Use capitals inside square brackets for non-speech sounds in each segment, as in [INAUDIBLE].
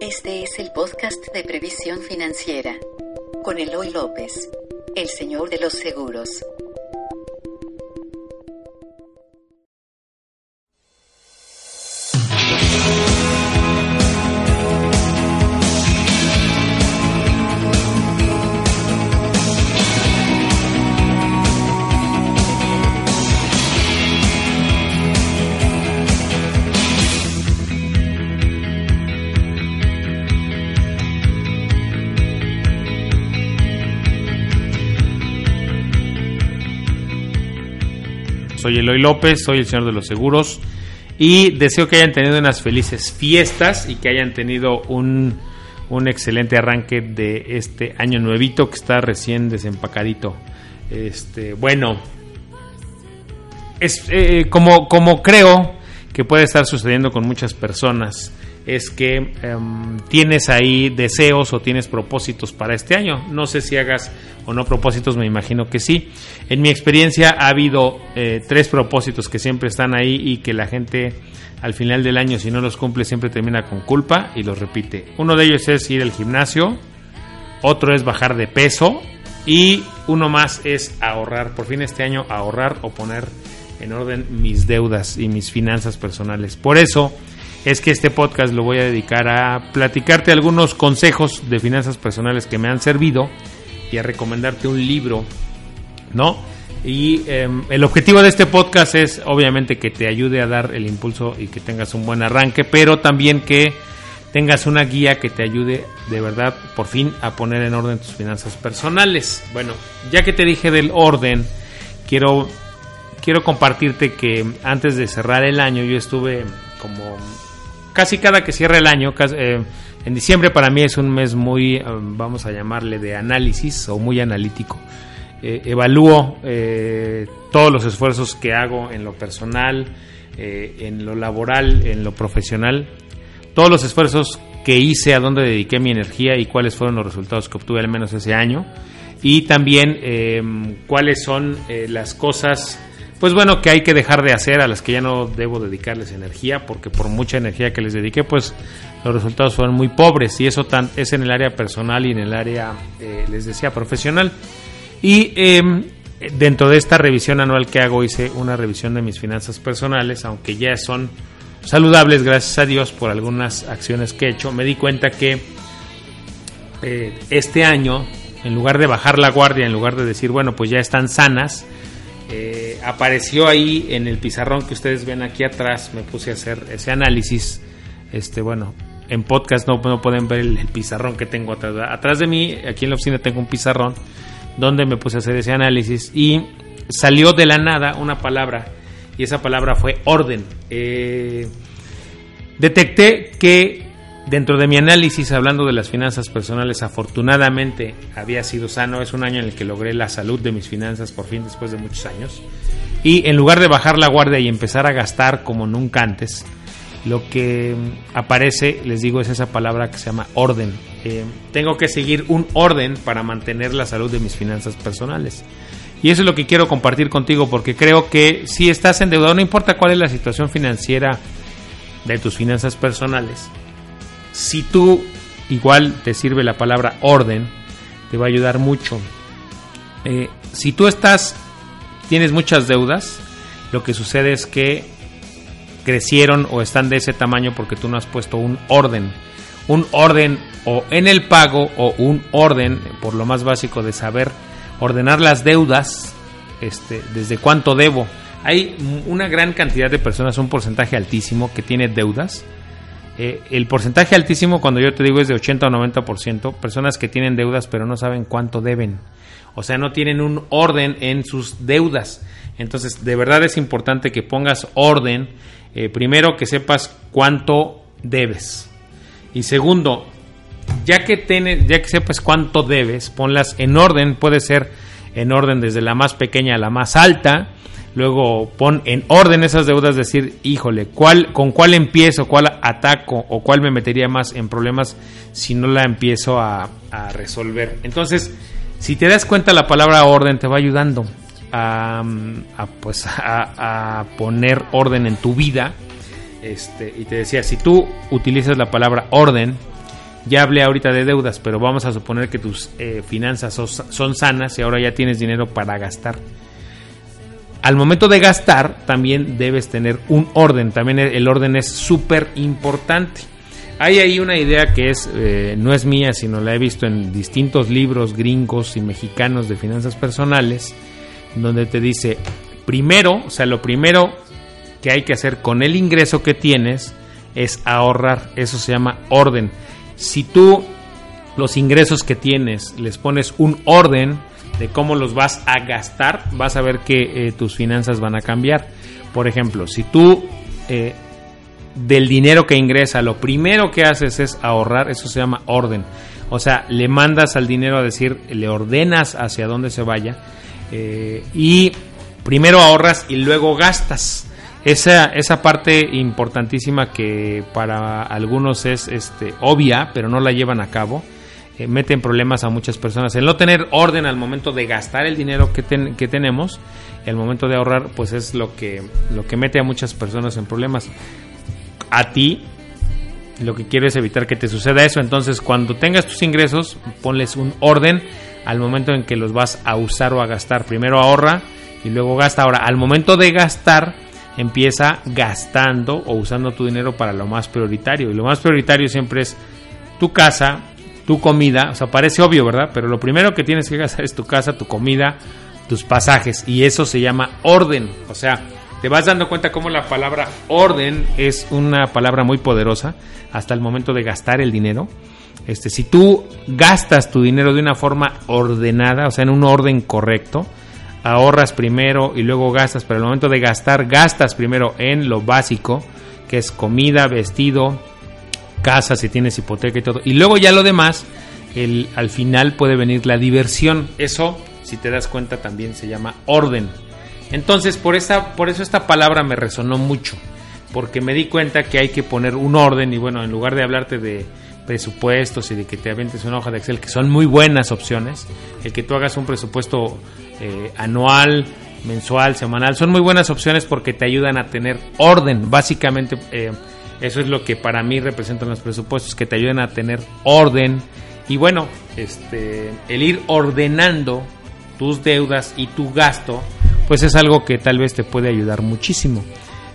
Este es el podcast de previsión financiera con Eloy López, el señor de los seguros. Soy Eloy López, soy el señor de los seguros y deseo que hayan tenido unas felices fiestas y que hayan tenido un, un excelente arranque de este año nuevito que está recién desempacadito. Este, bueno, es eh, como, como creo que puede estar sucediendo con muchas personas es que em, tienes ahí deseos o tienes propósitos para este año. No sé si hagas o no propósitos, me imagino que sí. En mi experiencia ha habido eh, tres propósitos que siempre están ahí y que la gente al final del año, si no los cumple, siempre termina con culpa y los repite. Uno de ellos es ir al gimnasio, otro es bajar de peso y uno más es ahorrar. Por fin este año ahorrar o poner en orden mis deudas y mis finanzas personales. Por eso es que este podcast lo voy a dedicar a platicarte algunos consejos de finanzas personales que me han servido y a recomendarte un libro, ¿no? Y em, el objetivo de este podcast es obviamente que te ayude a dar el impulso y que tengas un buen arranque, pero también que tengas una guía que te ayude de verdad por fin a poner en orden tus finanzas personales. Bueno, ya que te dije del orden, quiero quiero compartirte que antes de cerrar el año yo estuve como casi cada que cierra el año, eh, en diciembre para mí es un mes muy, eh, vamos a llamarle, de análisis o muy analítico. Eh, evalúo todos los esfuerzos que hago en lo personal, en lo laboral, en lo profesional, todos los esfuerzos que hice, a dónde dediqué mi energía y cuáles fueron los resultados que obtuve al menos ese año. Y también cuáles son las cosas pues bueno, que hay que dejar de hacer, a las que ya no debo dedicarles energía, porque por mucha energía que les dediqué, pues los resultados fueron muy pobres, y eso tan, es en el área personal y en el área, eh, les decía, profesional. Y em, dentro de esta revisión anual que hago, hice una revisión de mis finanzas personales, aunque ya son saludables, gracias a Dios, por algunas acciones que he hecho, me di cuenta que eh, este año, en lugar de bajar la guardia, en lugar de decir, bueno, pues ya están sanas, eh, apareció ahí en el pizarrón que ustedes ven aquí atrás, me puse a hacer ese análisis. Este, bueno, en podcast no, pueden ver el, pizarrón que tengo atrás. Atrás de mí, aquí en la oficina tengo un pizarrón donde me puse a hacer ese análisis y salió de la nada una palabra y esa palabra fue orden. Eh, detecté que Dentro de mi análisis, hablando de las finanzas personales, afortunadamente había sido sano. Es un año en el que logré la salud de mis finanzas por fin después de muchos años. Y en lugar de bajar la guardia y empezar a gastar como nunca antes, lo que aparece, les digo, es esa palabra que se llama orden. Eh, tengo que seguir un orden para mantener la salud de mis finanzas personales. Y eso es lo que quiero compartir contigo porque creo que si estás endeudado, no importa cuál es la situación financiera de tus finanzas personales, si tú igual te sirve la palabra orden, te va a ayudar mucho. Eh, si tú estás, tienes muchas deudas, lo que sucede es que crecieron o están de ese tamaño porque tú no has puesto un orden. Un orden o en el pago o un orden, por lo más básico de saber ordenar las deudas, este, desde cuánto debo. Hay una gran cantidad de personas, un porcentaje altísimo que tiene deudas eh, el porcentaje altísimo, cuando yo te digo, es de 80 o 90%, personas que tienen deudas pero no saben cuánto deben. O sea, no tienen un orden en sus deudas. Entonces, de verdad es importante que pongas orden. Eh, primero, que sepas cuánto debes. Y segundo, ya que, tienes, ya que sepas cuánto debes, ponlas en orden. Puede ser en orden desde la más pequeña a la más alta luego pon en orden esas deudas, decir, híjole, ¿cuál, ¿con cuál empiezo, cuál ataco o cuál me metería más en problemas si no la empiezo a, resolver? Entonces, si te das cuenta, la palabra orden te va ayudando a, pues, a, poner orden en tu vida. Este, y te decía, si tú utilizas la palabra orden, Ya hablé ahorita de deudas, pero vamos a suponer que tus eh, finanzas son sanas y ahora ya tienes dinero para gastar. Al momento de gastar también debes tener un orden, también el orden es súper importante. Hay ahí una idea que es eh, no es mía, sino la he visto en distintos libros gringos y mexicanos de finanzas personales, donde te dice, primero, o sea, lo primero que hay que hacer con el ingreso que tienes es ahorrar, eso se llama orden. Si tú los ingresos que tienes les pones un orden de cómo los vas a gastar, vas a ver que eh, tus finanzas van a cambiar. Por ejemplo, si tú eh, del dinero que ingresa, lo primero que haces es ahorrar, eso se llama orden. O sea, le mandas al dinero a decir, le ordenas hacia dónde se vaya eh, y primero ahorras y luego gastas. Esa, esa parte importantísima que para algunos es este, obvia, pero no la llevan a cabo, eh, mete en problemas a muchas personas. El no tener orden al momento de gastar el dinero que, que tenemos, el momento de ahorrar, pues es lo que, lo que mete a muchas personas en problemas. A ti, lo que quiero es evitar que te suceda eso. Entonces, cuando tengas tus ingresos, ponles un orden al momento en que los vas a usar o a gastar. Primero ahorra y luego gasta. Ahora, al momento de gastar, empieza gastando o usando tu dinero para lo más prioritario. Y lo más prioritario siempre es tu casa, tu comida. O sea, parece obvio, ¿verdad? Pero lo primero que tienes que gastar es tu casa, tu comida, tus pasajes. Y eso se llama orden. O sea, te vas dando cuenta cómo la palabra orden es una palabra muy poderosa hasta el momento de gastar el dinero. Este, si tú gastas tu dinero de una forma ordenada, o sea, en un orden correcto, ahorras primero y luego gastas, pero el momento de gastar, gastas primero en lo básico, que es comida, vestido, casa, si tienes hipoteca y todo. Y luego ya lo demás, el, al final puede venir la diversión. Eso, si te das cuenta, también se llama orden. Entonces, por, esta, por eso esta palabra me resonó mucho, porque me di cuenta que hay que poner un orden y bueno, en lugar de hablarte de presupuestos y de que te aventes una hoja de Excel, que son muy buenas opciones, el que tú hagas un presupuesto eh, anual, mensual, semanal, son muy buenas opciones porque te ayudan a tener orden. Básicamente, eh, eso es lo que para mí representan los presupuestos, que te ayudan a tener orden. Y bueno, este, el ir ordenando tus deudas y tu gasto, pues es algo que tal vez te puede ayudar muchísimo.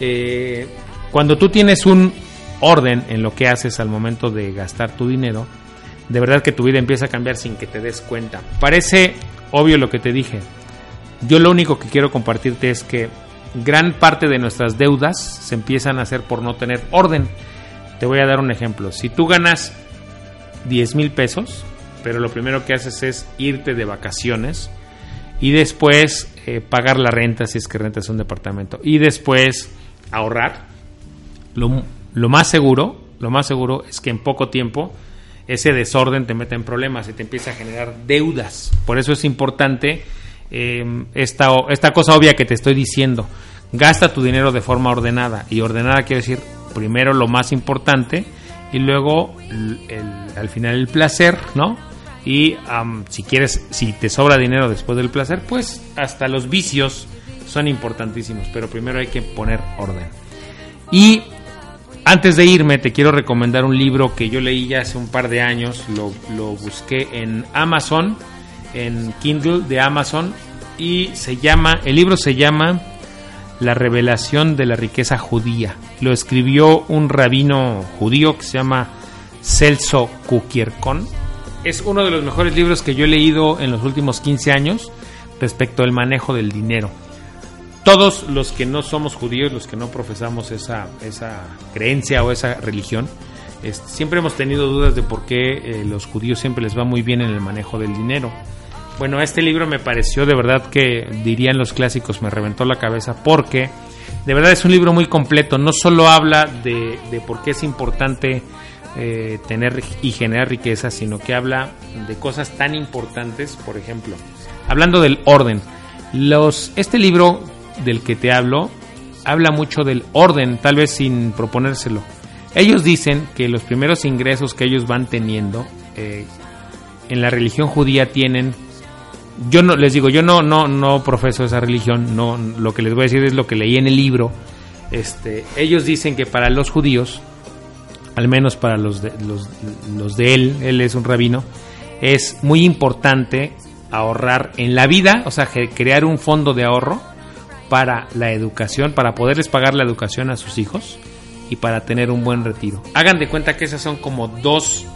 Eh, cuando tú tienes un orden en lo que haces al momento de gastar tu dinero, de verdad que tu vida empieza a cambiar sin que te des cuenta. Parece obvio lo que te dije. Yo lo único que quiero compartirte es que gran parte de nuestras deudas se empiezan a hacer por no tener orden. Te voy a dar un ejemplo. Si tú ganas 10 mil pesos, pero lo primero que haces es irte de vacaciones y después eh, pagar la renta si es que rentas un departamento y después ahorrar, lo, más seguro, lo más seguro es que en poco tiempo ese desorden te mete en problemas y te empieza a generar deudas. Por eso es importante eh, esta, esta cosa obvia que te estoy diciendo. Gasta tu dinero de forma ordenada. Y ordenada quiere decir primero lo más importante y luego al final el placer, ¿no? Y si quieres, si te sobra dinero después del placer, pues hasta los vicios son importantísimos. Pero primero hay que poner orden. Y antes de irme, te quiero recomendar un libro que yo leí ya hace un par de años. Lo, busqué en Amazon, en Kindle de Amazon. Y se llama, el libro se llama La revelación de la riqueza judía. Lo escribió un rabino judío que se llama Celso Kukierkon. Es uno de los mejores libros que yo he leído en los últimos 15 años respecto al manejo del dinero todos los que no somos judíos, los que no profesamos esa, esa creencia o esa religión, siempre hemos tenido dudas de por qué eh, los judíos siempre les va muy bien en el manejo del dinero. Bueno, este libro me pareció de verdad que dirían los clásicos, me reventó la cabeza porque de verdad es un libro muy completo, no solo habla de, por qué es importante eh, tener y generar riqueza, sino que habla de cosas tan importantes, por ejemplo, hablando del orden. Los, este libro del que te hablo habla mucho del orden, tal vez sin proponérselo. Ellos dicen que los primeros ingresos que ellos van teniendo eh, en la religión judía tienen yo no les digo yo no no no profeso esa religión no lo que les voy a decir es lo que leí en el libro este ellos dicen que para los judíos al menos para los de, los, de él, él es un rabino, es muy importante ahorrar en la vida, o sea, crear un fondo de ahorro para la educación, para poderles pagar la educación a sus hijos y para tener un buen retiro. Hagan de cuenta que esas son como dos,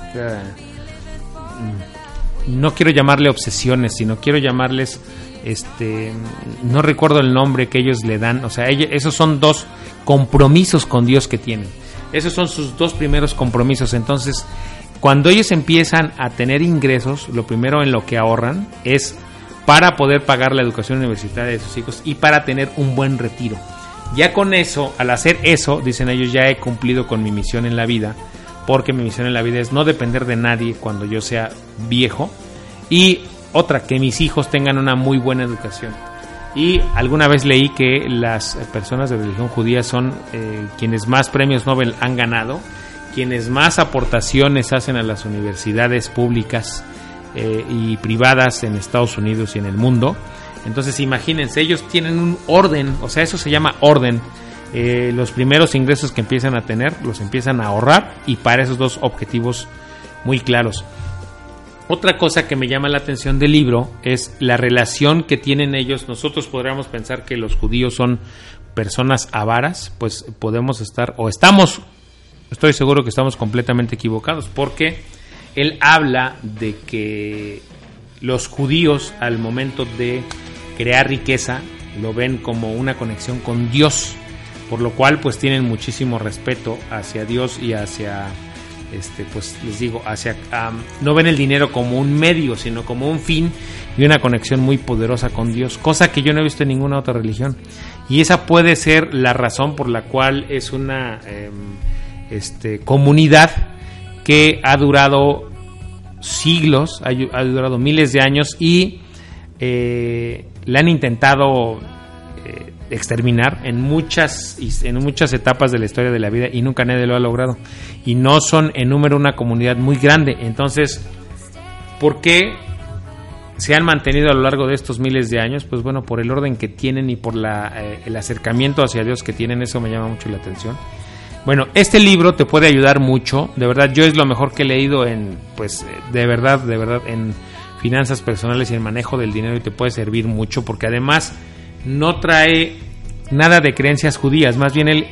no quiero llamarle obsesiones, sino quiero llamarles, este, no recuerdo el nombre que ellos le dan, o sea, esos son dos compromisos con Dios que tienen. Esos son sus dos primeros compromisos. Entonces, cuando ellos empiezan a tener ingresos, lo primero en lo que ahorran es para poder pagar la educación universitaria de sus hijos y para tener un buen retiro. Ya con eso, al hacer eso, dicen ellos, ya he cumplido con mi misión en la vida, porque mi misión en la vida es no depender de nadie cuando yo sea viejo y otra, que mis hijos tengan una muy buena educación. Y alguna vez leí que las personas de religión judía son eh, quienes más premios Nobel han ganado, quienes más aportaciones hacen a las universidades públicas eh, y privadas en Estados Unidos y en el mundo. Entonces imagínense, ellos tienen un orden, o sea, eso se llama orden. Eh, los primeros ingresos que empiezan a tener los empiezan a ahorrar y para esos dos objetivos muy claros. Otra cosa que me llama la atención del libro es la relación que tienen ellos. Nosotros podríamos pensar que los judíos son personas avaras, pues podemos estar, o estamos, estoy seguro que estamos completamente equivocados, porque él habla de que los judíos al momento de crear riqueza lo ven como una conexión con Dios, por lo cual pues tienen muchísimo respeto hacia Dios y hacia este, pues les digo, hacia, no ven el dinero como un medio, sino como un fin y una conexión muy poderosa con Dios, cosa que yo no he visto en ninguna otra religión. Y esa puede ser la razón por la cual es una em, este, comunidad que ha durado siglos, ha, durado miles de años y eh, le han intentado eh, exterminar en muchas, en muchas etapas de la historia de la vida y nunca nadie lo ha logrado. Y no son en número una comunidad muy grande. Entonces, ¿por qué se han mantenido a lo largo de estos miles de años? Pues bueno, por el orden que tienen y por la, eh, el acercamiento hacia Dios que tienen, eso me llama mucho la atención. Bueno, este libro te puede ayudar mucho, de verdad, yo es lo mejor que he leído en, pues, de verdad, de verdad, en finanzas personales y el manejo del dinero y te puede servir mucho porque además no trae nada de creencias judías, más bien él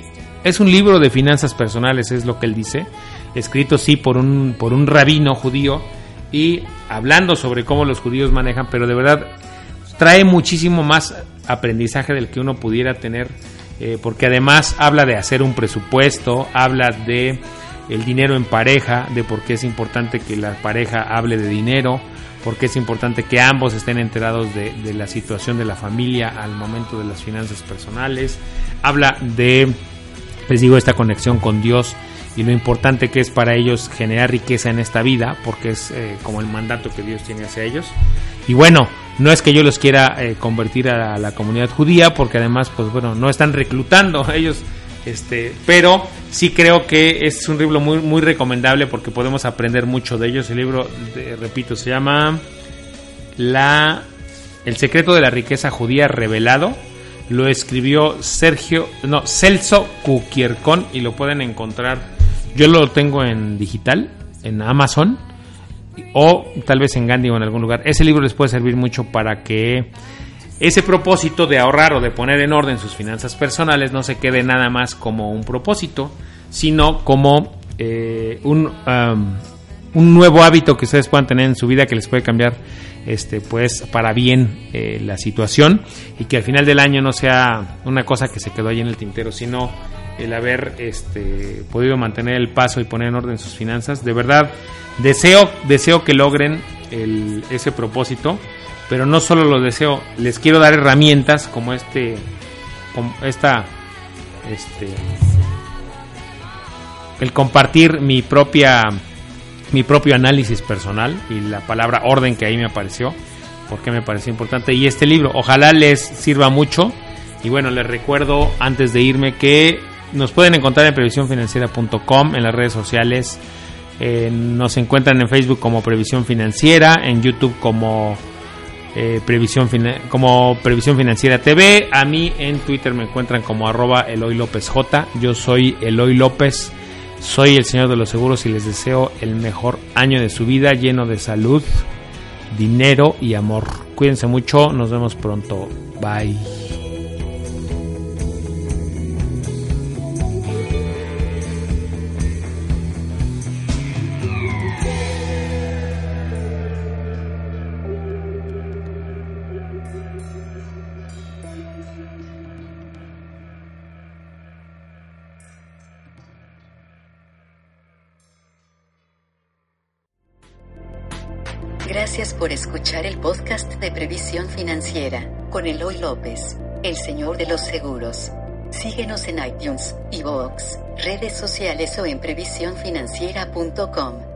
es un libro de finanzas personales, es lo que él dice, escrito sí por un, por un rabino judío y hablando sobre cómo los judíos manejan, pero de verdad trae muchísimo más aprendizaje del que uno pudiera tener, eh, porque además habla de hacer un presupuesto, habla de el dinero en pareja, de por qué es importante que la pareja hable de dinero, porque es importante que ambos estén enterados de, la situación de la familia al momento de las finanzas personales. Habla de, les digo, esta conexión con Dios y lo importante que es para ellos generar riqueza en esta vida, porque es eh, como el mandato que Dios tiene hacia ellos. Y bueno, no es que yo los quiera eh, convertir a la, comunidad judía, porque además, pues bueno, no están reclutando, [LAUGHS] ellos este, pero sí creo que es un libro muy, muy recomendable porque podemos aprender mucho de ellos. El libro, repito, se llama La El secreto de la riqueza judía revelado. Lo escribió Sergio, no, Celso Cuquiercón y lo pueden encontrar. Yo lo tengo en digital, en Amazon o tal vez en Gandhi o en algún lugar. Ese libro les puede servir mucho para que ese propósito de ahorrar o de poner en orden sus finanzas personales no se quede nada más como un propósito, sino como eh, un, un nuevo hábito que ustedes puedan tener en su vida que les puede cambiar este pues para bien eh, la situación y que al final del año no sea una cosa que se quedó ahí en el tintero, sino el haber este, podido mantener el paso y poner en orden sus finanzas. De verdad, deseo, deseo que logren ese propósito pero no solo lo deseo, les quiero dar herramientas como este, como esta, este, el compartir mi propia, mi propio análisis personal y la palabra orden que ahí me apareció, porque me pareció importante y este libro, ojalá les sirva mucho y bueno, les recuerdo antes de irme que nos pueden encontrar en previsiónfinanciera.com en las redes sociales. Eh, nos encuentran en Facebook como Previsión Financiera, en YouTube como eh, previsión como Previsión Financiera TV. A mí en Twitter me encuentran como arroba Eloy López J. Yo soy Eloy López. Soy el Señor de los Seguros y les deseo el mejor año de su vida lleno de salud, dinero y amor. Cuídense mucho, nos vemos pronto. Bye. Gracias por escuchar el podcast de Previsión Financiera con Eloy López, el señor de los seguros. Síguenos en iTunes, iVoox, redes sociales o en previsiónfinanciera.com.